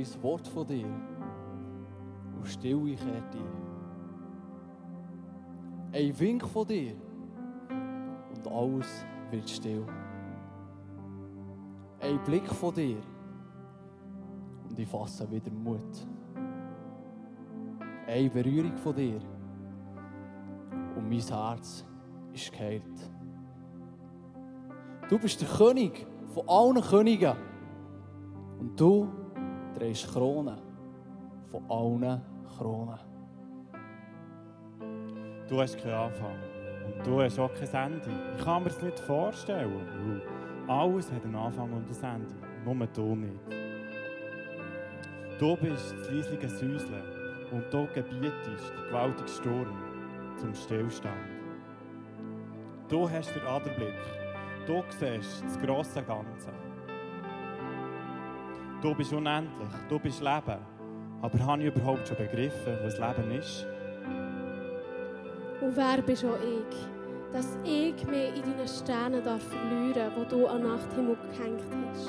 ein Wort von dir und Stille kehrt ein. Ein Wink von dir und alles wird still. Ein Blick von dir und ich fasse wieder Mut. Eine Berührung von dir und mein Herz ist geheilt. Du bist der König von allen Königen und du drehst Kronen von allen Kronen. Du hast keinen Anfang und du hast auch kein Ende. Ich kann mir es nicht vorstellen. weil Alles hat einen Anfang und ein Ende. Nur du nicht. Du bist das leisliche Säuseln und du gebietest den gewaltigen Sturm zum Stillstand. Du hast den Aderblick. Du siehst das grosse Ganze. Du bist unendlich, du bist Leben. Aber habe ich überhaupt schon begriffen, was Leben ist? Und wer bist auch ich, dass ich mich in deinen Sternen verlieren darf, die du an Nachthimmel gehängt hast?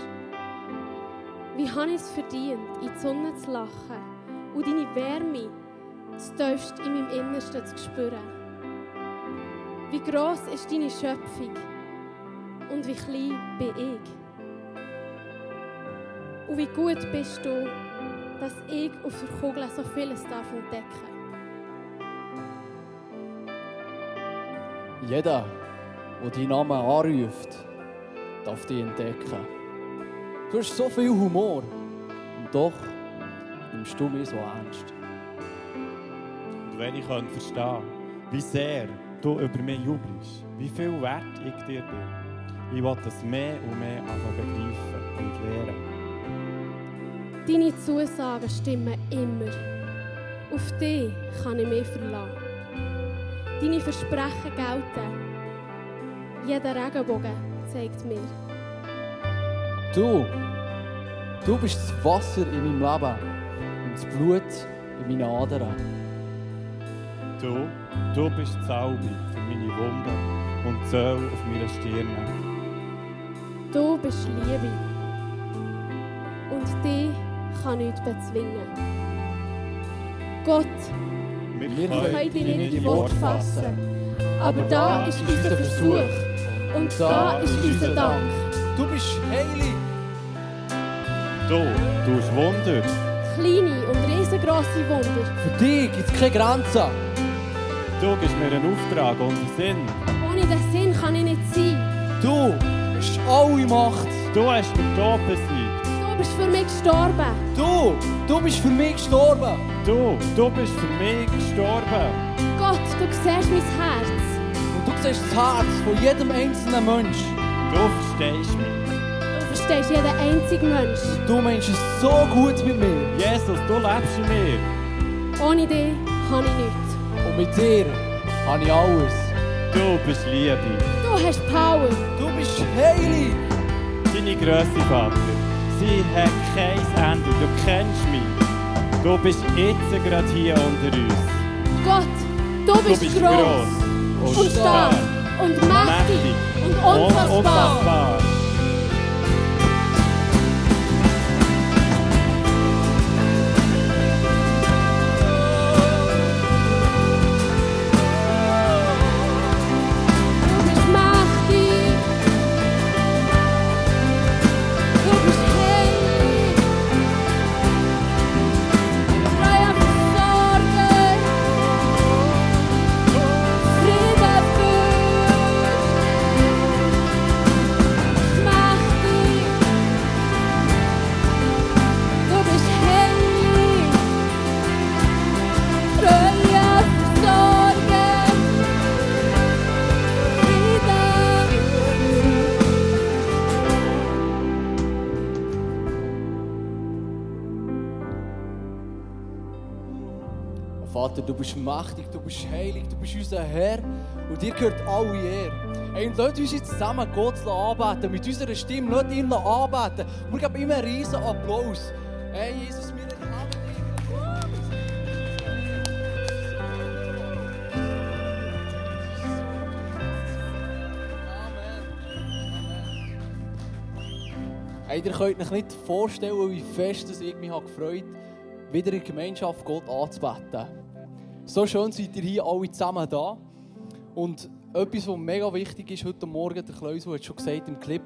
Wie habe ich es verdient, in die Sonne zu lachen und deine Wärme das tiefst in meinem Innersten zu spüren? Wie groß ist deine Schöpfung und wie klein bin ich? Und wie gut bist du, dass ich auf der Kugel so vieles darf entdecken Jeder, der deinen Namen anruft, darf dich entdecken. Du hast so viel Humor und doch nimmst du mich so ernst. Und wenn ich könnte verstehen wie sehr du über mich jubelst, wie viel wert ich dir bin, ich will das mehr und mehr anfangen begreifen und lernen. Deine Zusagen stimmen immer. Auf dich kann ich mich verlassen. Deine Versprechen gelten. Jeder Regenbogen zeigt mir. Du, du bist das Wasser in meinem Leben und das Blut in meinen Adern. Du, du bist die Salbe für meine Wunden und die Öl auf meiner Stirne. Du bist Liebe. Und dich kann nichts bezwingen. Gott, Wir, Wir können dich nicht in Wort fassen. Aber da ist unser Versuch. Und da ist unser Dank. Du bist heilig. Du, du tust Wunder. Kleine und riesengroße Wunder. Für dich gibt es keine Grenzen. Du gibst mir einen Auftrag und einen Sinn. Ohne den Sinn kann ich nicht sein. Du hast alle Macht. Du hast den Tod besiegt. Du bist für mich gestorben. Du, du bist für mich gestorben. Du, du bist für mich gestorben. Gott, du siehst mein Herz. Und du siehst das Herz von jedem einzelnen Mensch. Du verstehst mich. Du verstehst jeden einzigen Mensch. Du meinst es so gut mit mir. Jesus, du lebst in mir. Ohne dich habe ich nichts. Und mit dir habe ich alles. Du bist Liebe. Du hast Power. Du bist heilig. Deine Grösse, Vater, sie hat kein Ende. Du kennst mich. Du bist jetzt gerade hier unter uns. Gott, du bist, du bist groß gross und stark und mächtig und unfassbar. unfassbar. Vater, du bist mächtig, du bist heilig, du bist unser Herr und dir gehört alle Ehre. Hey, und lasst uns jetzt zusammen Gott anbeten, mit unserer Stimme, lasst ihn anbeten. Und wir geben ihm einen riesen Applaus. Hey, Jesus, wir. Hey, ihr könnt euch nicht vorstellen, wie fest es ich mich gefreut habe, wieder in Gemeinschaft Gott anzubeten. So schön seid ihr hier alle zusammen da. Und etwas, was mega wichtig ist heute Morgen, der Kleusel hat schon gesagt im Clip,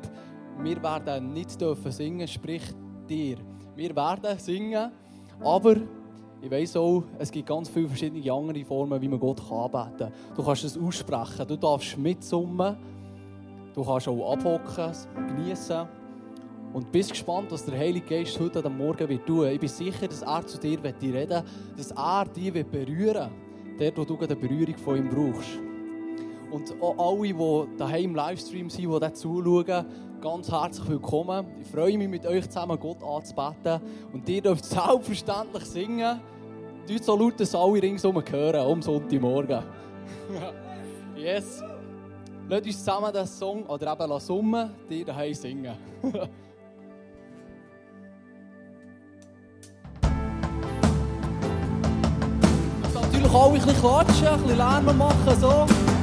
wir werden nicht dürfen singen, sprich dir. Wir werden singen, aber ich weiss auch, es gibt ganz viele verschiedene andere Formen, wie man Gott anbeten kann. Du kannst es aussprechen, du darfst mitsummen, du kannst auch abhocken, genießen. Und bist gespannt, was der Heilige Geist heute am Morgen wird tun. Ich bin sicher, dass er zu dir reden wird, dass er dich berühren wird, dort, wo du eine Berührung von ihm brauchst. Und auch alle, die daheim im Livestream sind, die das zuschauen, ganz herzlich willkommen. Ich freue mich, mit euch zusammen Gott anzubeten. Und ihr dürft selbstverständlich singen. Tut so laut, dass alle ringsum hören, um Sonntagmorgen. yes. Lasst uns zusammen den Song, oder eben summen, dir daheim singen. auch ein bisschen klatschen, ein bisschen Lärm machen, so.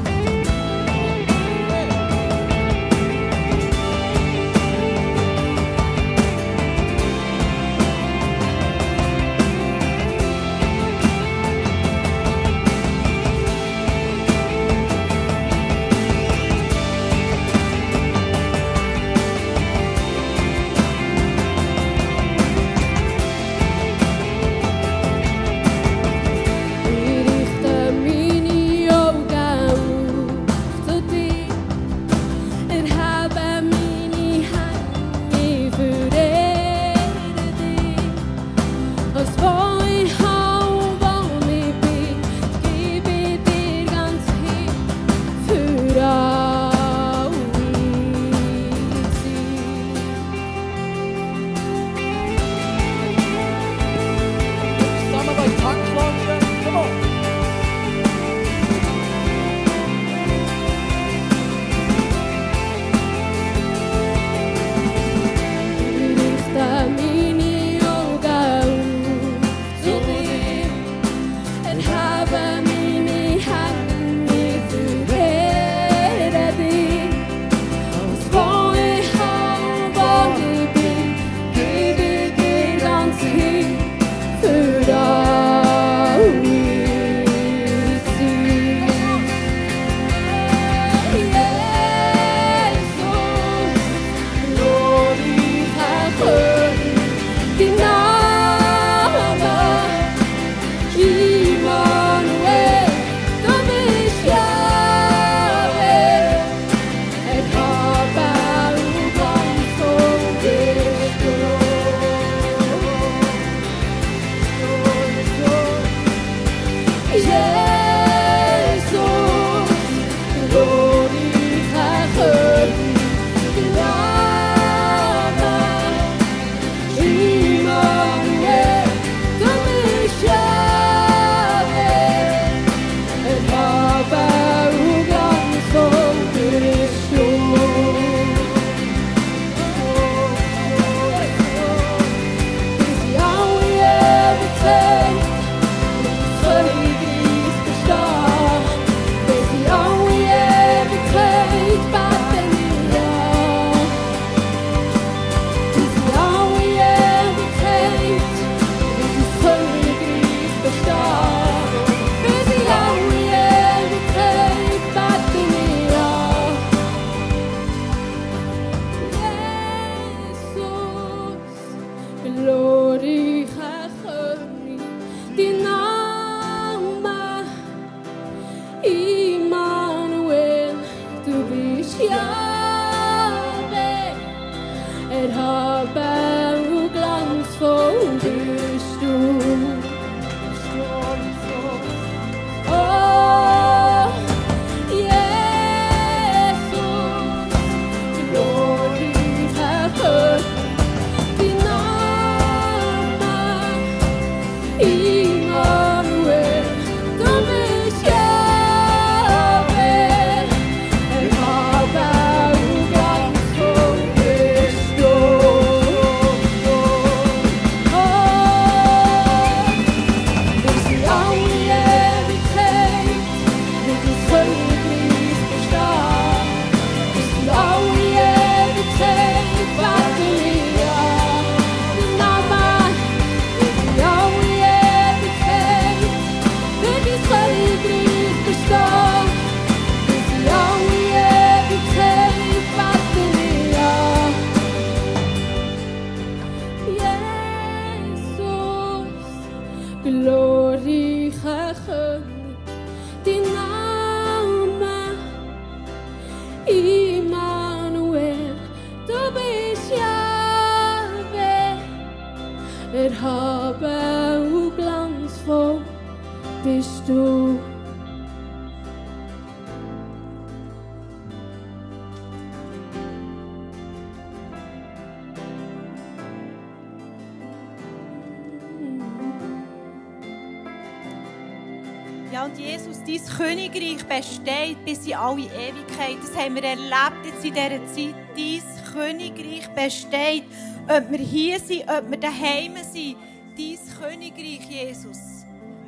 Königreich besteht bis in alle Ewigkeit. Das haben wir erlebt jetzt in dieser Zeit. Dein Königreich besteht. Ob wir hier sind, ob wir daheim sind. Dein Königreich, Jesus,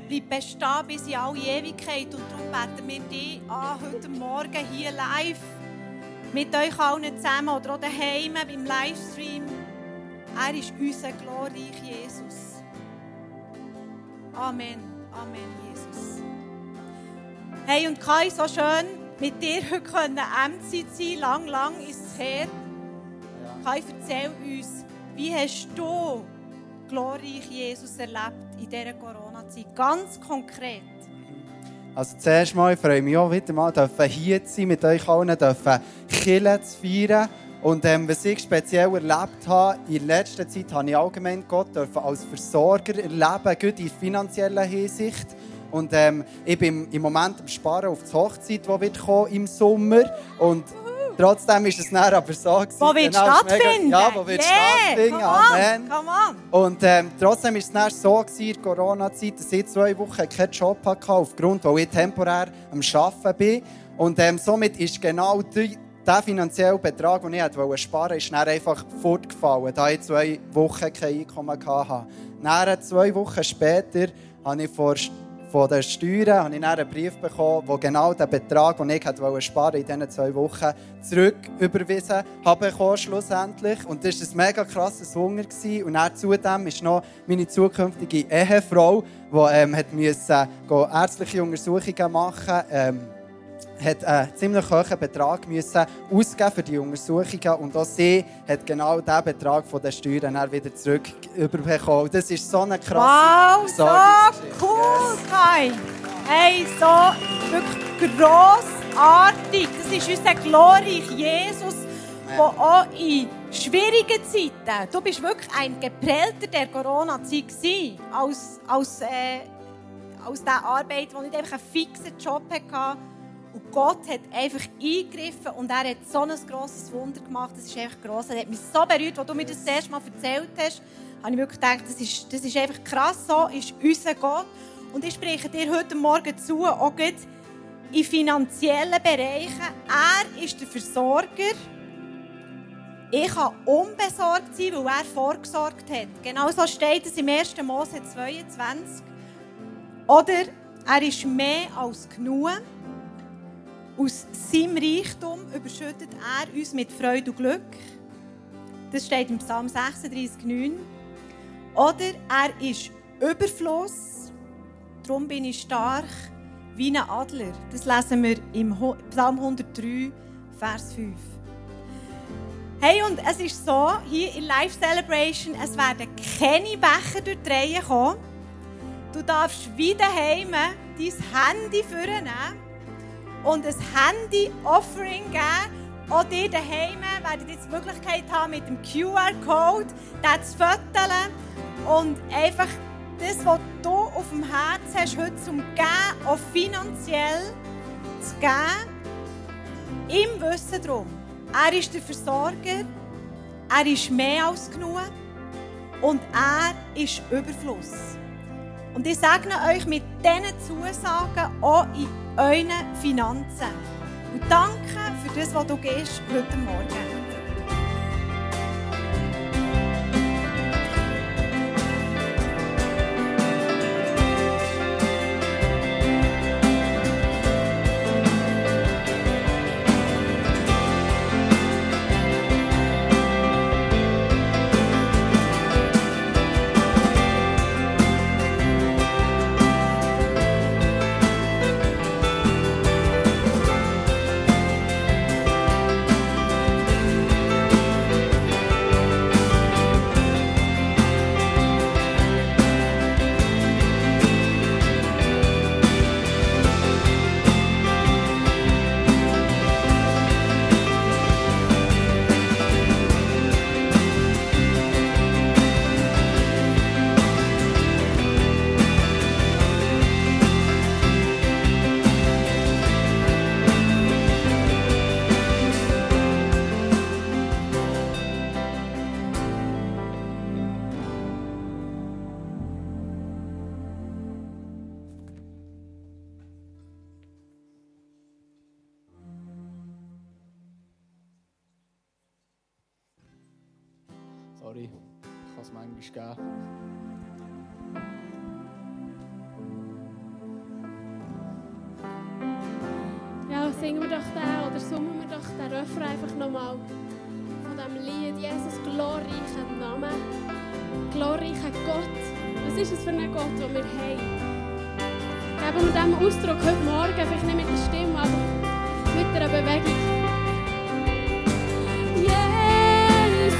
bleibt bestehen bis in alle Ewigkeit. Und darum beten wir dich an, heute Morgen hier live mit euch allen zusammen oder auch daheim beim Livestream. Er ist unser glorreich Jesus. Amen. Amen, Jesus. Hey, und Kai, so schön mit dir heute können MZ sein. Lang, lang ist es her. Kai, erzähl uns, wie hast du glorreich Jesus erlebt in dieser Corona-Zeit? Ganz konkret. Also zuerst mal, ich freue mich auch wieder mal, dürfen hier zu sein, mit euch allen dürfen Killen zu feiern. Und ähm, was ich speziell erlebt habe, in letzter Zeit habe ich allgemein Gott dürfen als Versorger erleben, gut in finanzieller Hinsicht. Und ähm, ich bin im Moment am Sparen auf die Hochzeit, die wird kommen im Sommer. Und trotzdem ist es dann aber so gewesen. Wo wird Genau, ist mega- stattfinden? Ja, wo wird stattfinden. Come on, Amen. come on. Und ähm, trotzdem war es dann so gewesen, in Corona-Zeit, dass ich zwei Wochen keinen Job hatte, aufgrund, weil ich temporär am Arbeiten bin. Und ähm, somit ist genau die, der finanzielle Betrag, den ich wollte sparen, ist dann einfach fortgefallen, da ich zwei Wochen kein Einkommen hatte. Dann, zwei Wochen später, habe ich vor von den Steuern habe ich einen Brief bekommen, wo genau den Betrag, den ich wollte sparen in diesen zwei Wochen, zurück überwiesen habe bekommen, schlussendlich. Und das war ein mega krasses Hunger. Gewesen. Und dann zudem ist noch meine zukünftige Ehefrau, die ähm, hat müssen, go ärztliche Untersuchungen machen ähm, hat einen ziemlich hohen Betrag müssen ausgeben für die Untersuchungen und auch sie hat genau diesen Betrag von den Steuern dann wieder zurück überbekommen. Das ist so eine krasse Wow, so cool, Kai. Hey, so wirklich grossartig. Das ist unser glorreich Jesus, der auch in schwierigen Zeiten, du bist wirklich ein Geprellter der Corona-Zeit als, als, äh, als der Arbeit, wo nicht einfach einen fixen Job hatte. Und Gott hat einfach eingegriffen und er hat so ein grosses Wunder gemacht. Das ist einfach gross. Er hat mich so berührt, als du mir das, das erste Mal erzählt hast, habe ich wirklich gedacht, das ist, das ist einfach krass. So ist unser Gott. Und ich spreche dir heute Morgen zu, auch in finanziellen Bereichen. Er ist der Versorger. Ich kann unbesorgt sein, weil er vorgesorgt hat. Genau so steht es im 1. Mose 22. Oder er ist mehr als genug. Aus seinem Reichtum überschüttet er uns mit Freude und Glück. Das steht im Psalm 36,9. Oder er ist Überfluss. Darum bin ich stark wie ein Adler. Das lesen wir im Psalm 103, Vers 5. Hey, und es ist so, hier in Live Celebration, es werden keine Becher durch die Reihe kommen. Du darfst wie daheim dein Handy vornehmen und ein Handy-Offering geben. Auch dir daheim werdet jetzt die Möglichkeit haben, mit dem QR-Code das zu fotografieren und einfach das, was du auf dem Herzen hast, heute zum Geben, auch finanziell zu geben, im Wissen darum. Er ist der Versorger, er ist mehr als genug und er ist Überfluss. Und ich segne euch mit diesen Zusagen auch in euren Finanzen. Und danke für das, was du gehst heute Morgen. Was ist es für ein Gott, den wir haben? Geben wir diesem Ausdruck heute Morgen, vielleicht nicht mit der Stimme, aber mit einer Bewegung. Jesus,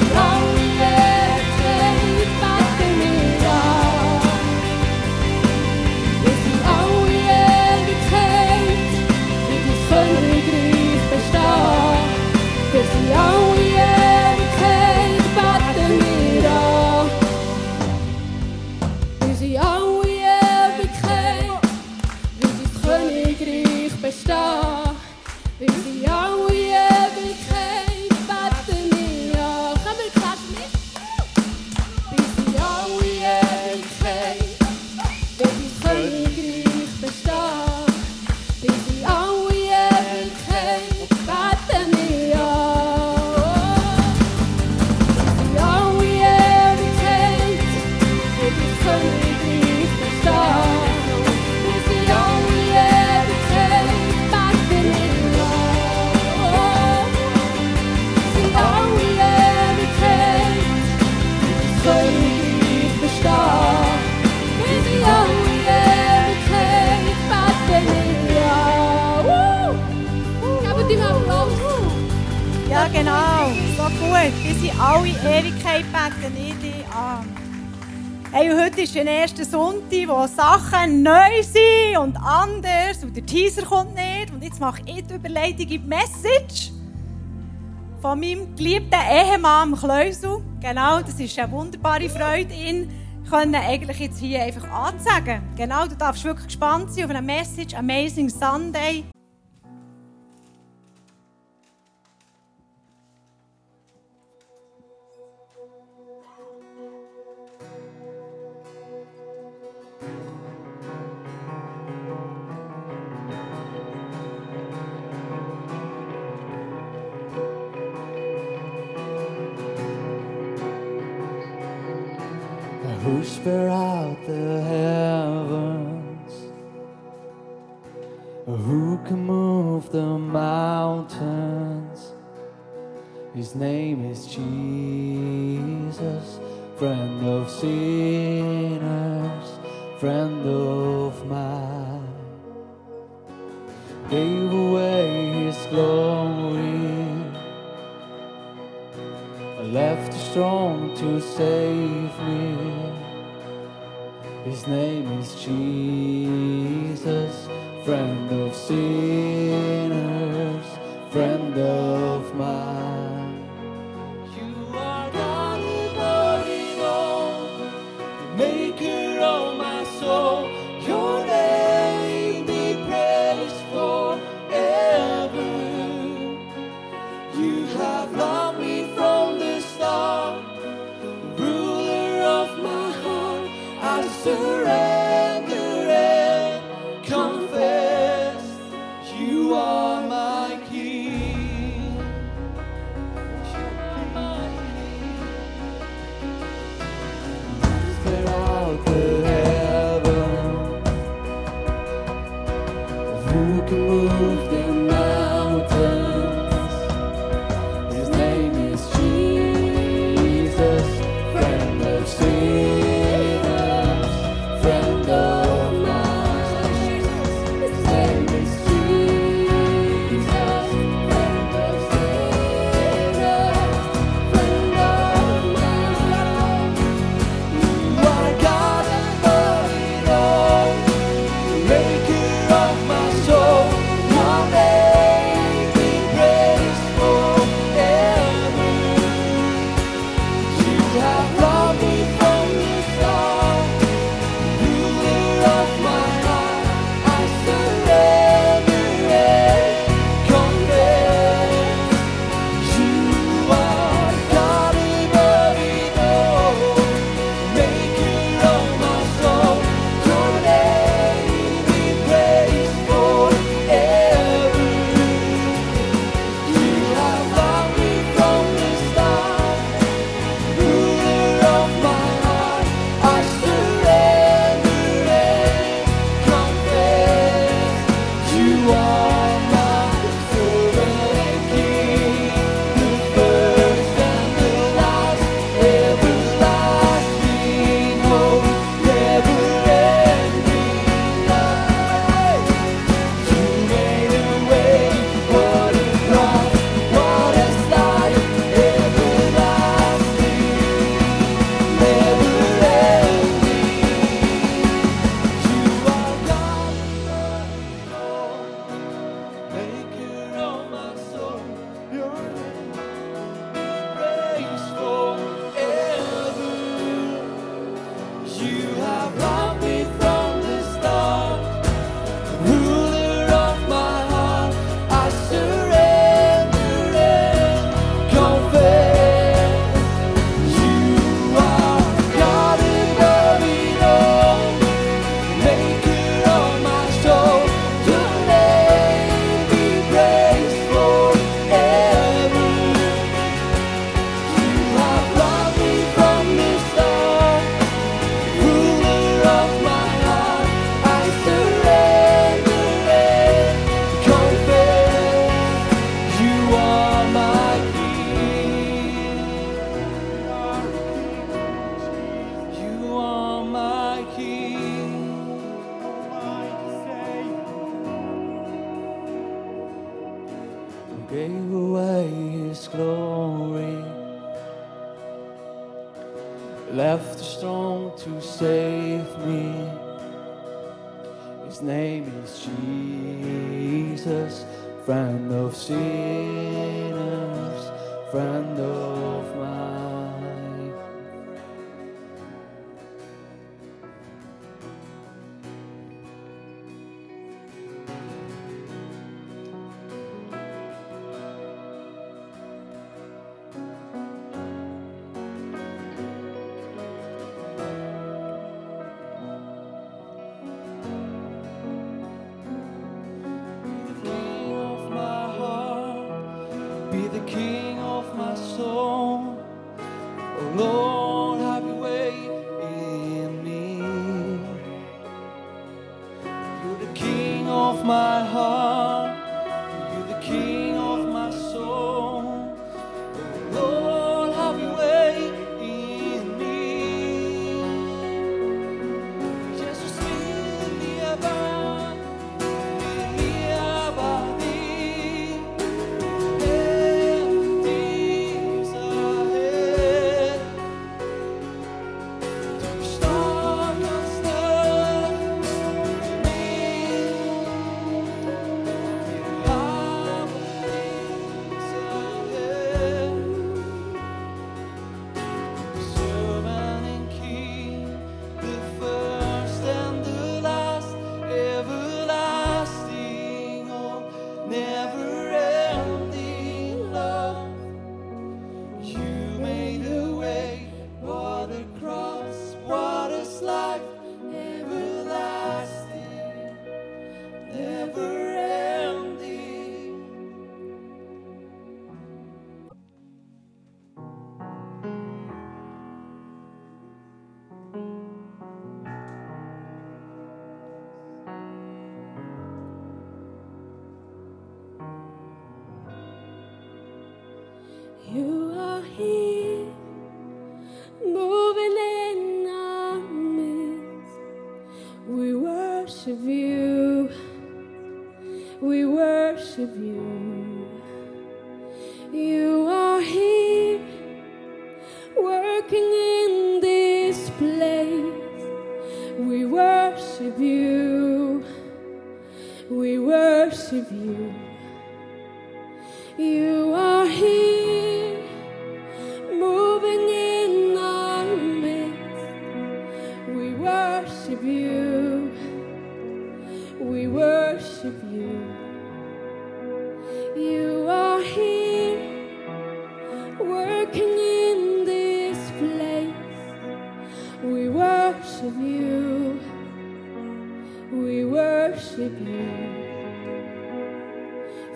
Bis Ja, genau. So gut. Bis in alle Ewigkeit beten ich dich an. Hey, heute ist der erste Sonntag, wo Sachen neu sind und anders. Und der Teaser kommt nicht. Und jetzt mache ich die Überleitung in die Message von meinem geliebten Ehemann Kleusel. Genau, das ist eine wunderbare Freude, ihn können eigentlich jetzt hier einfach anzusagen. Genau, du darfst wirklich gespannt sein auf eine Message Amazing Sunday. Of mine. Gave away his glory left strong to save me. His name is Jesus, friend of sinners, friend of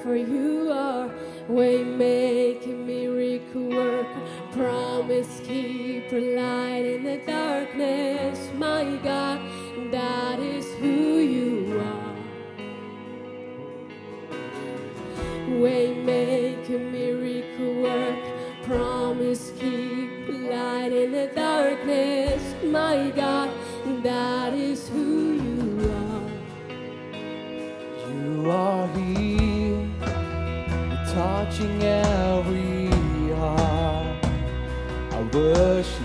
for you are way making miracle work, promise keeper, light in the darkness, my God, that is who you are. Way making miracle work, promise keep light in the darkness, my God, that touching every heart. I worship.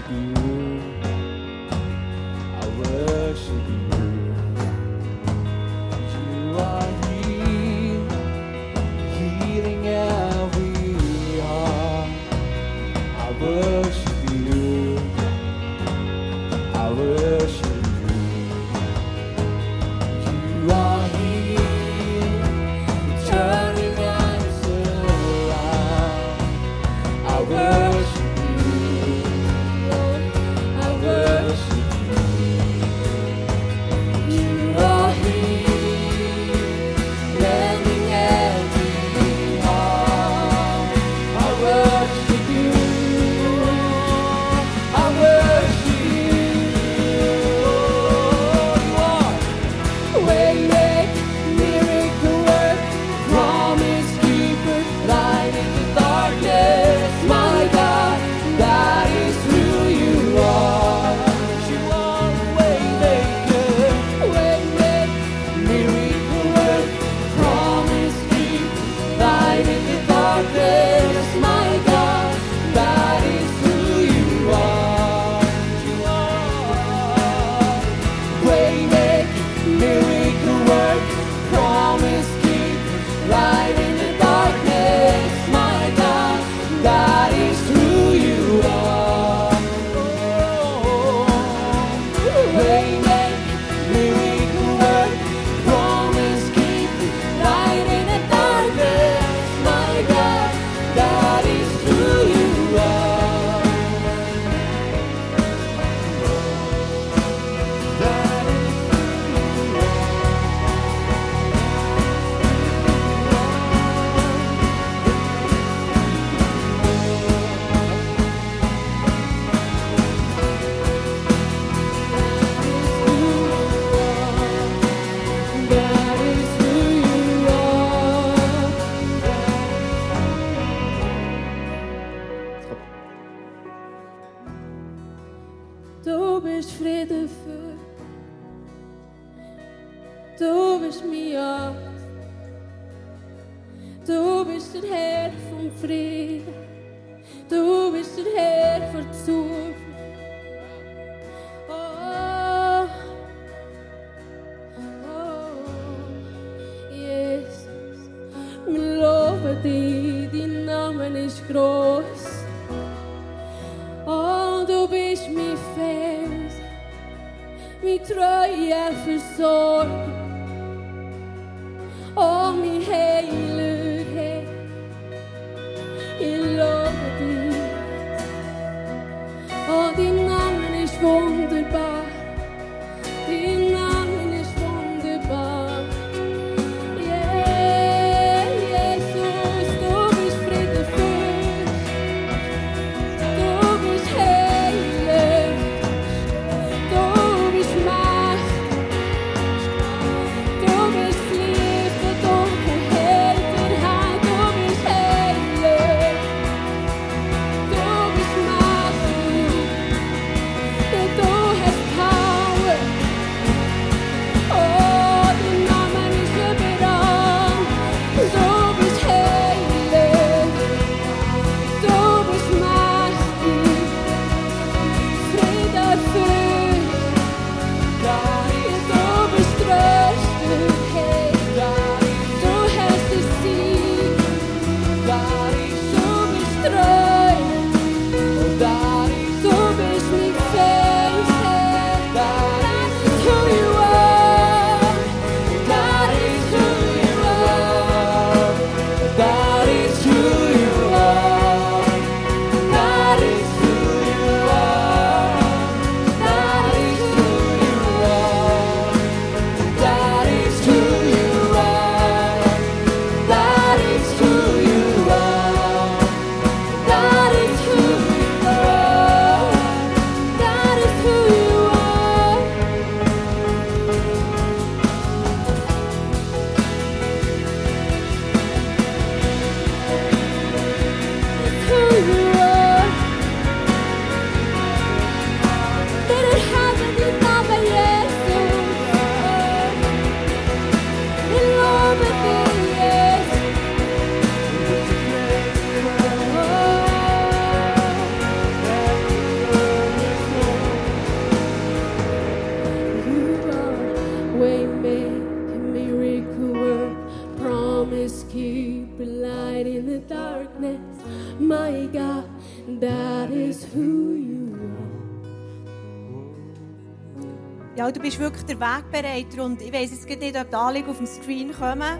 Ja, du bist wirklich der Wegbereiter und ich weiss jetzt nicht, ob die Anliegen auf dem Screen kommen.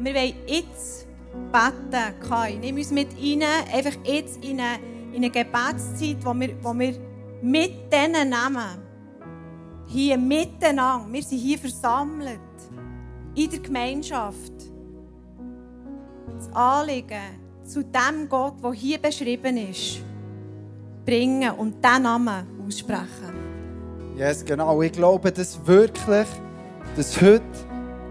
Wir wollen jetzt beten, Kai. Nimm uns mit rein, einfach jetzt in eine, in eine Gebetszeit, wo wir, wo wir mit diesen nehmen. Hier miteinander. Wir sind hier versammelt. In der Gemeinschaft. Das Anliegen zu dem Gott, der hier beschrieben ist, bringen und diesen Namen aussprechen. Yes, genau. Ich glaube, dass wirklich, dass heute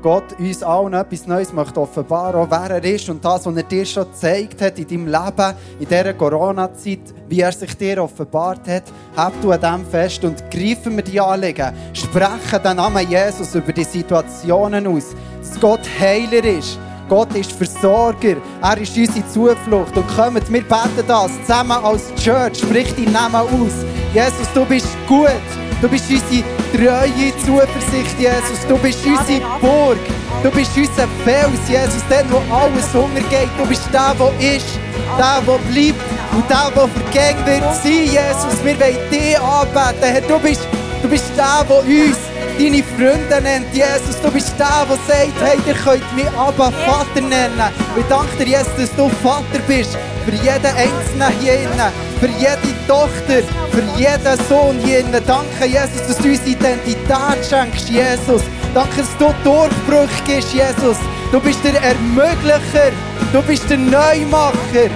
Gott uns allen etwas Neues möchte offenbaren, auch wer er ist und das, was er dir schon gezeigt hat in deinem Leben, in dieser Corona-Zeit, wie er sich dir offenbart hat. Hab du an dem fest und greifen wir die Anliegen. Sprechen den Namen Jesus über die Situationen aus. Dass Gott Heiler ist. Gott ist Versorger. Er ist unsere Zuflucht. Und kommt, wir beten das zusammen als Church. Sprich deinen Namen aus. Jesus, du bist gut. Du bist unsere treue Zuversicht, Jesus. Du bist unsere Burg. Du bist unser Fels, Jesus. Der, wo alles untergeht. Du bist der, der ist. Der, der bleibt. Und der, der vergängt wird sein, Jesus. Wir wollen dich anbeten. Du bist, du bist der, der uns deine Freunde nennt, Jesus. Du bist der, der sagt, hey, ihr könnt mich aber Vater nennen. Ich danke dir, Jesus, dass du Vater bist. Für jeden Einzelnen hier innen. Für jede Tochter. Für jeden Sohn hier innen. Danke, Jesus, dass du uns Identität schenkst, Jesus. Danke, dass du Durchbruch gibst, Jesus. Du bist der Ermöglicher. Du bist der Neumacher.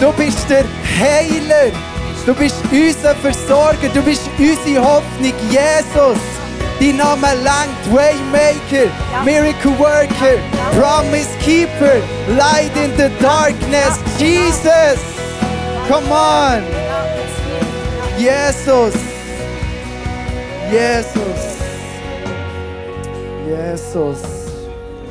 Du bist der Heiler. Du bist unser Versorger. Du bist unsere Hoffnung, Jesus. Dein Name langt Waymaker, Miracle Worker, Promise Keeper, Light in the Darkness, Jesus. Come on. Jesus. Jesus. Jesus.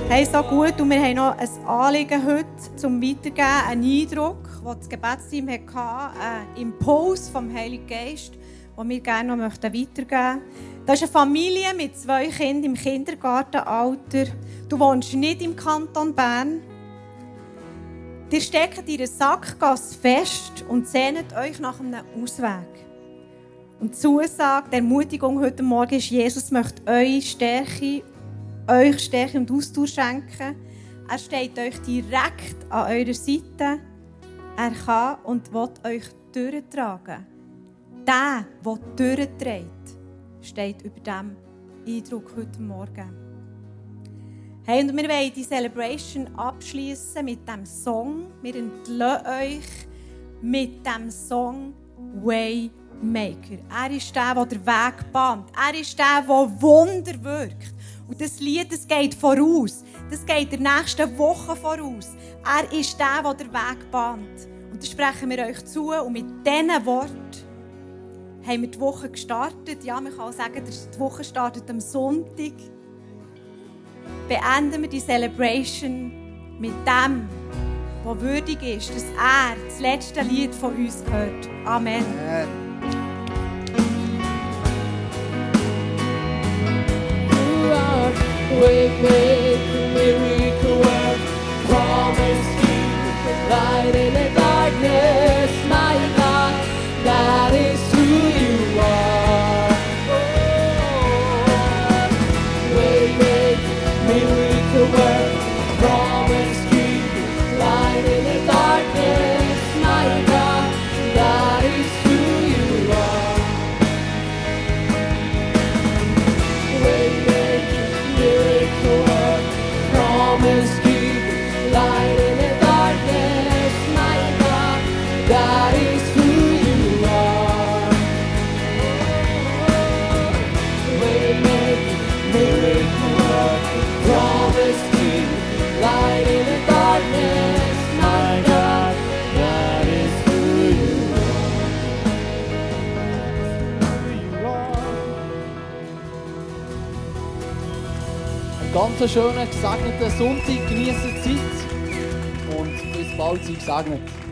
Hey, so gut. Und wir haben noch ein Anliegen heute zum Weitergeben, einen Eindruck, den das Gebetsteam hatte, einen Impuls vom Heiligen Geist, den wir gerne noch weitergeben möchten. Das ist eine Familie mit zwei Kindern im Kindergartenalter. Du wohnst nicht im Kanton Bern. Ihr steckt in einer Sackgasse fest und sehnt euch nach einem Ausweg. Und die Zusage, die Ermutigung heute Morgen ist, Jesus möchte eure Stärke, euch Stärke und Ausdauer schenken. Er steht euch direkt an eurer Seite. Er kann und will euch durchtragen. Der, der durchträgt, steht über diesem Eindruck heute Morgen. Hey, und wir wollen die Celebration abschließen mit dem Song. Wir entlösen euch mit dem Song Waymaker. Er ist der, der den Weg bahnt. Er ist der, der Wunder wirkt. Und das Lied, das geht voraus. Das geht der nächsten Woche voraus. Er ist der, der den Weg bahnt. Und das sprechen wir euch zu. Und mit diesen Worten haben wir die Woche gestartet. Ja, man kann auch sagen, die Woche startet am Sonntag beenden wir die Celebration mit dem, was würdig ist, dass er das letzte Lied von uns hört. Amen. Amen. We make a schönen, gesegneten Sonntag. Genießen Zeit und bis bald, sei gesegnet.